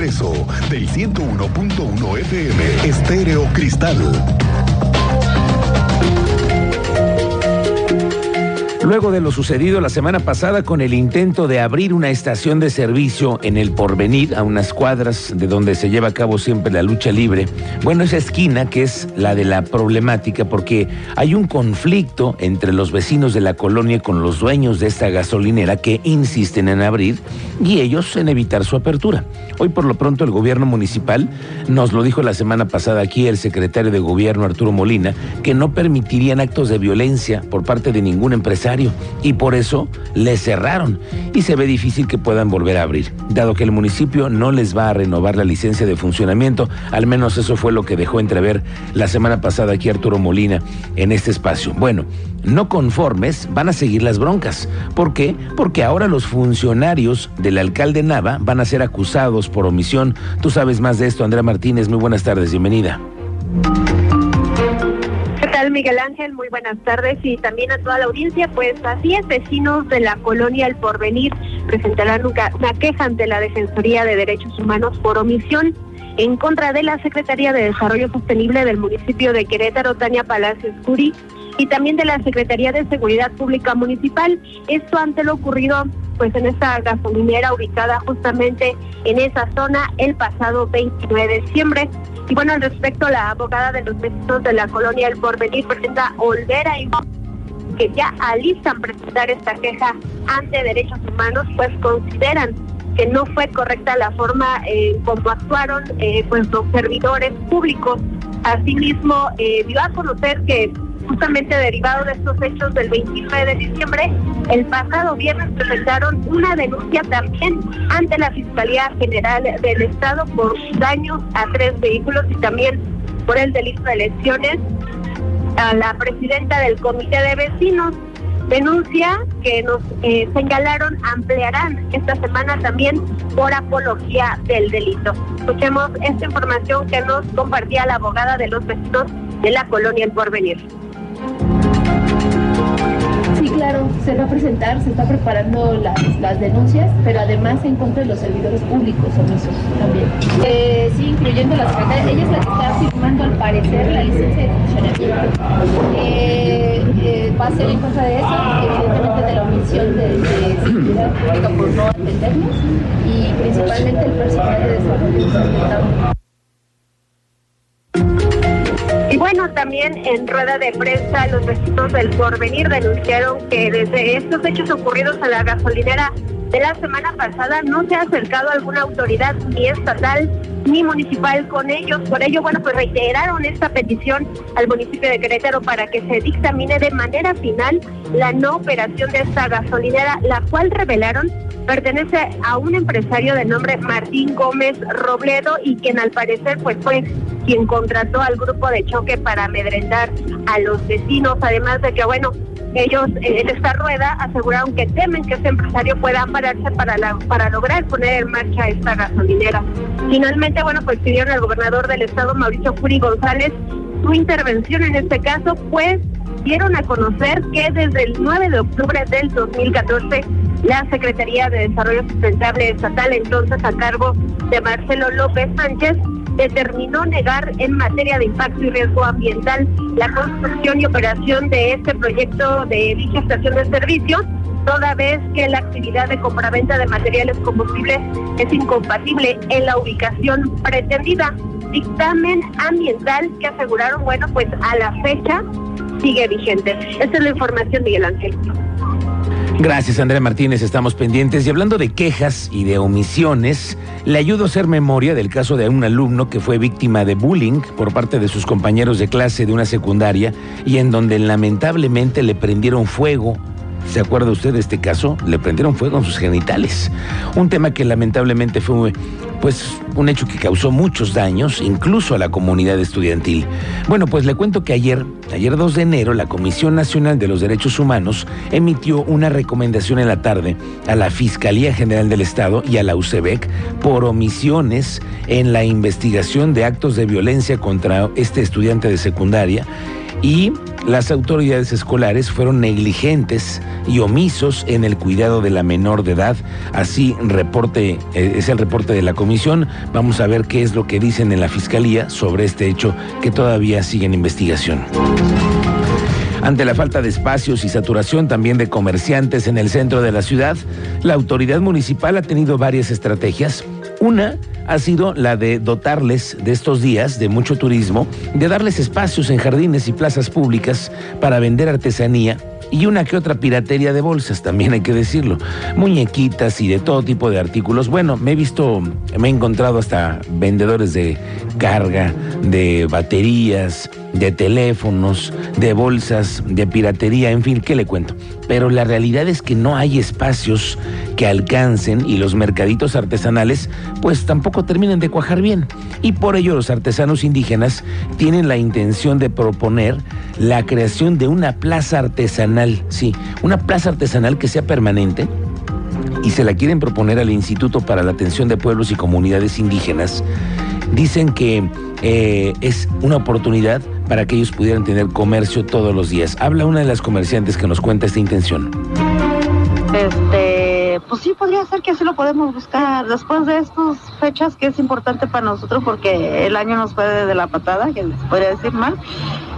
Del 101.1 FM Estéreo Cristal. Luego de lo sucedido la semana pasada con el intento de abrir una estación de servicio en el Porvenir, a unas cuadras de donde se lleva a cabo siempre la lucha libre, bueno, esa esquina que es la de la problemática porque hay un conflicto entre los vecinos de la colonia con los dueños de esta gasolinera que insisten en abrir y ellos en evitar su apertura. Hoy por lo pronto el gobierno municipal nos lo dijo la semana pasada aquí el secretario de gobierno Arturo Molina que no permitirían actos de violencia por parte de ningún empresario y por eso les cerraron y se ve difícil que puedan volver a abrir, dado que el municipio no les va a renovar la licencia de funcionamiento, al menos eso fue lo que dejó entrever la semana pasada aquí Arturo Molina en este espacio. Bueno, no conformes van a seguir las broncas. ¿Por qué? Porque ahora los funcionarios del alcalde Nava van a ser acusados por omisión. Tú sabes más de esto, Andrea Martínez. Muy buenas tardes, bienvenida. Miguel Ángel? Muy buenas tardes y también a toda la audiencia. Pues así es, vecinos de la colonia El Porvenir presentarán una, queja ante la Defensoría de Derechos Humanos por omisión en contra de la Secretaría de Desarrollo Sostenible del municipio de Querétaro, Tania Palacios Curi, y también de la Secretaría de Seguridad Pública Municipal. Esto ante lo ocurrido pues en esta gasolinera ubicada justamente en esa zona el pasado 29 de diciembre. Y bueno, al respecto, la abogada de los vecinos de la colonia El Porvenir presenta Olvera y que ya alistan presentar esta queja ante derechos humanos, pues consideran que no fue correcta la forma eh, como actuaron eh, pues los servidores públicos. Asimismo, eh, dio a conocer que justamente derivado de estos hechos del 29 de diciembre, el pasado viernes presentaron una denuncia también ante la Fiscalía General del Estado por daños a tres vehículos y también por el delito de lesiones a la presidenta del Comité de Vecinos. Denuncia que nos eh, señalaron ampliarán esta semana también por apología del delito. Escuchemos esta información que nos compartía la abogada de los vecinos de la colonia El Porvenir. Claro, se va a presentar, se está preparando las, denuncias, pero además en contra de los servidores públicos omisos también. Eh, sí, incluyendo la secretaria, ella es la que está firmando al parecer la licencia de funcionamiento. Eh, eh, va a ser en contra de eso, evidentemente de la omisión de, de seguridad pública por no atendernos y principalmente el personal de desarrollo bueno, también en rueda de prensa los vecinos del Porvenir denunciaron que desde estos hechos ocurridos a la gasolinera de la semana pasada no se ha acercado alguna autoridad ni estatal ni municipal con ellos. Por ello, bueno, pues reiteraron esta petición al municipio de Querétaro para que se dictamine de manera final la no operación de esta gasolinera, la cual revelaron pertenece a un empresario de nombre Martín Gómez Robledo y quien al parecer pues fue quien contrató al grupo de choque para amedrentar a los vecinos, además de que, bueno, ellos en esta rueda aseguraron que temen que este empresario pueda ampararse para, para lograr poner en marcha esta gasolinera. Finalmente, bueno, pues pidieron al gobernador del estado, Mauricio Curi González, su intervención en este caso, pues dieron a conocer que desde el 9 de octubre del 2014 la Secretaría de Desarrollo Sustentable Estatal, entonces a cargo de Marcelo López Sánchez, determinó negar en materia de impacto y riesgo ambiental la construcción y operación de este proyecto de dicha estación de servicio, toda vez que la actividad de compraventa de materiales combustibles es incompatible en la ubicación pretendida. Dictamen ambiental que aseguraron, bueno, pues a la fecha sigue vigente. Esta es la información, Miguel Ángel. Gracias, Andrea Martínez. Estamos pendientes. Y hablando de quejas y de omisiones, le ayudo a hacer memoria del caso de un alumno que fue víctima de bullying por parte de sus compañeros de clase de una secundaria y en donde lamentablemente le prendieron fuego ¿Se acuerda usted de este caso? Le prendieron fuego en sus genitales. Un tema que lamentablemente fue pues un hecho que causó muchos daños, incluso a la comunidad estudiantil. Bueno, pues le cuento que ayer, ayer 2 de enero, la Comisión Nacional de los Derechos Humanos emitió una recomendación en la tarde a la Fiscalía General del Estado y a la UCEBEC por omisiones en la investigación de actos de violencia contra este estudiante de secundaria y las autoridades escolares fueron negligentes y omisos en el cuidado de la menor de edad. Así reporte, eh, es el reporte de la comisión. Vamos a ver qué es lo que dicen en la fiscalía sobre este hecho que todavía sigue en investigación. Ante la falta de espacios y saturación también de comerciantes en el centro de la ciudad, la autoridad municipal ha tenido varias estrategias. Una ha sido la de dotarles de estos días de mucho turismo, de darles espacios en jardines y plazas públicas para vender artesanía y una que otra piratería de bolsas, también hay que decirlo. Muñequitas y de todo tipo de artículos. Bueno, me he visto, me he encontrado hasta vendedores de carga, de baterías, de teléfonos, de bolsas, de piratería, en fin, ¿qué le cuento? Pero la realidad es que no hay espacios que alcancen y los mercaditos artesanales pues tampoco terminan de cuajar bien. Y por ello los artesanos indígenas tienen la intención de proponer la creación de una plaza artesanal, sí, una plaza artesanal que sea permanente y se la quieren proponer al Instituto para la Atención de Pueblos y Comunidades Indígenas. Dicen que eh, es una oportunidad para que ellos pudieran tener comercio todos los días. Habla una de las comerciantes que nos cuenta esta intención. Este, pues sí, podría ser que así lo podemos buscar después de estas fechas que es importante para nosotros porque el año nos fue de la patada, que les podría decir mal.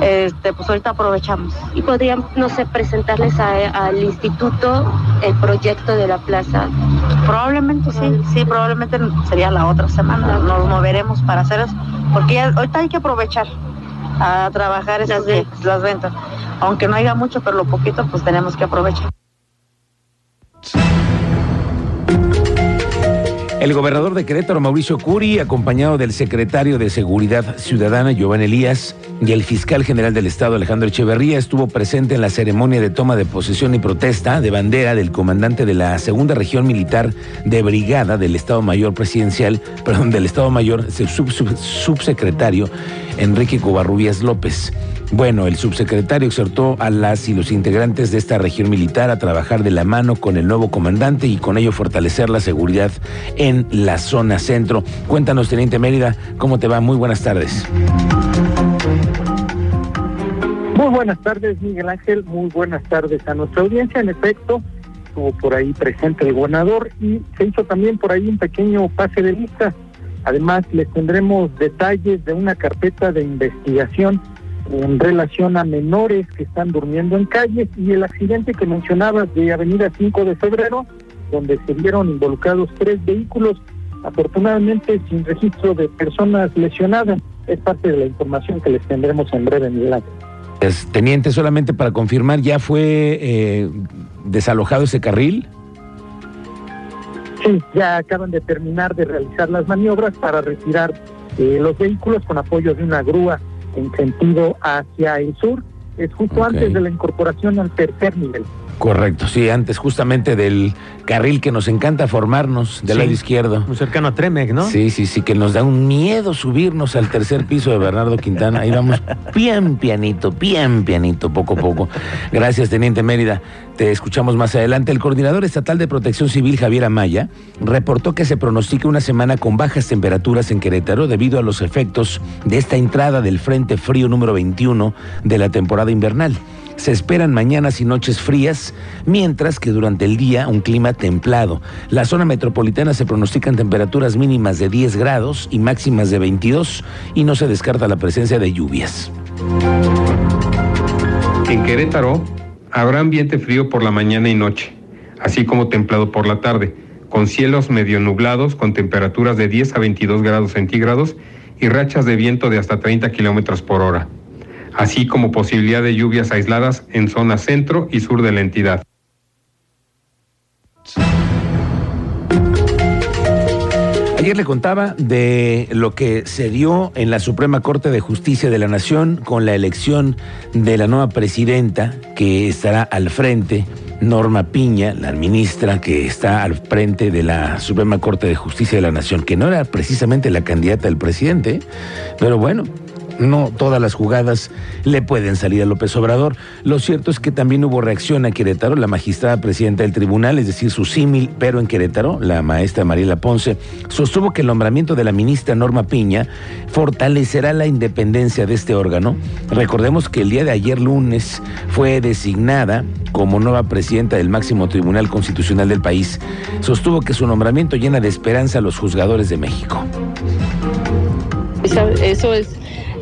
Este, pues ahorita aprovechamos. Y podrían, no sé, presentarles al instituto el proyecto de la plaza. Probablemente sí, sí, probablemente sería la otra semana. Nos moveremos para hacer eso, porque ya, ahorita hay que aprovechar a trabajar esas las, las ventas. Aunque no haya mucho, pero lo poquito, pues tenemos que aprovechar. El gobernador de Querétaro, Mauricio Curi, acompañado del secretario de Seguridad Ciudadana, Giovanni Elías, y el fiscal general del Estado, Alejandro Echeverría, estuvo presente en la ceremonia de toma de posesión y protesta de bandera del comandante de la Segunda Región Militar de Brigada del Estado Mayor Presidencial, perdón, del Estado Mayor, sub, sub, subsecretario Enrique Covarrubias López. Bueno, el subsecretario exhortó a las y los integrantes de esta región militar a trabajar de la mano con el nuevo comandante y con ello fortalecer la seguridad en la zona centro. Cuéntanos, Teniente Mérida, ¿cómo te va? Muy buenas tardes. Muy buenas tardes, Miguel Ángel. Muy buenas tardes a nuestra audiencia. En efecto, estuvo por ahí presente el gobernador y se hizo también por ahí un pequeño pase de lista. Además, les tendremos detalles de una carpeta de investigación en relación a menores que están durmiendo en calles y el accidente que mencionabas de Avenida 5 de Febrero, donde se vieron involucrados tres vehículos, afortunadamente sin registro de personas lesionadas. Es parte de la información que les tendremos en breve, Miguel Ángel. Teniente, solamente para confirmar, ¿ya fue eh, desalojado ese carril? Sí, ya acaban de terminar de realizar las maniobras para retirar eh, los vehículos con apoyo de una grúa en sentido hacia el sur. Es justo antes de la incorporación al tercer nivel. Correcto, sí, antes justamente del carril que nos encanta formarnos del Sí. lado izquierdo. Muy cercano a Tremec, ¿no? Sí, sí, sí, que nos da un miedo subirnos al tercer piso de Bernardo Quintana. Ahí vamos bien pianito, bien pianito, poco a poco. Gracias, Teniente Mérida. Te escuchamos más adelante. El coordinador estatal de protección civil, Javier Amaya, reportó que se pronostica una semana con bajas temperaturas en Querétaro debido a los efectos de esta entrada del Frente Frío número 21 de la temporada invernal. Se esperan mañanas y noches frías, mientras que durante el día un clima templado. La zona metropolitana se pronostican temperaturas mínimas de 10 grados y máximas de 22 y no se descarta la presencia de lluvias. En Querétaro habrá ambiente frío por la mañana y noche, así como templado por la tarde, con cielos medio nublados con temperaturas de 10 a 22 grados centígrados y rachas de viento de hasta 30 kilómetros por hora, así como posibilidad de lluvias aisladas en zona centro y sur de la entidad. Ayer le contaba de lo que se dio en la Suprema Corte de Justicia de la Nación con la elección de la nueva presidenta que estará al frente, Norma Piña, la ministra que está al frente de la Suprema Corte de Justicia de la Nación, que no era precisamente la candidata del presidente, pero bueno, no todas las jugadas le pueden salir a López Obrador. Lo cierto es que también hubo reacción a Querétaro, la magistrada presidenta del tribunal, es decir, su símil, pero en Querétaro, la maestra Mariela Ponce, sostuvo que el nombramiento de la ministra Norma Piña fortalecerá la independencia de este órgano. Recordemos que el día de ayer lunes fue designada como nueva presidenta del máximo tribunal constitucional del país. Sostuvo que su nombramiento llena de esperanza a los juzgadores de México. Eso es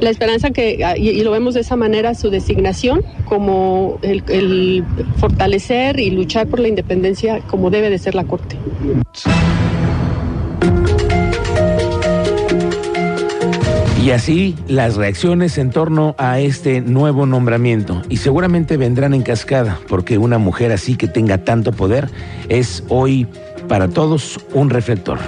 la esperanza que, ah, y, lo vemos de esa manera, su designación como el, fortalecer y luchar por la independencia como debe de ser la Corte. Y así las reacciones en torno a este nuevo nombramiento. Y seguramente vendrán en cascada, porque una mujer así que tenga tanto poder es hoy para todos un reflector.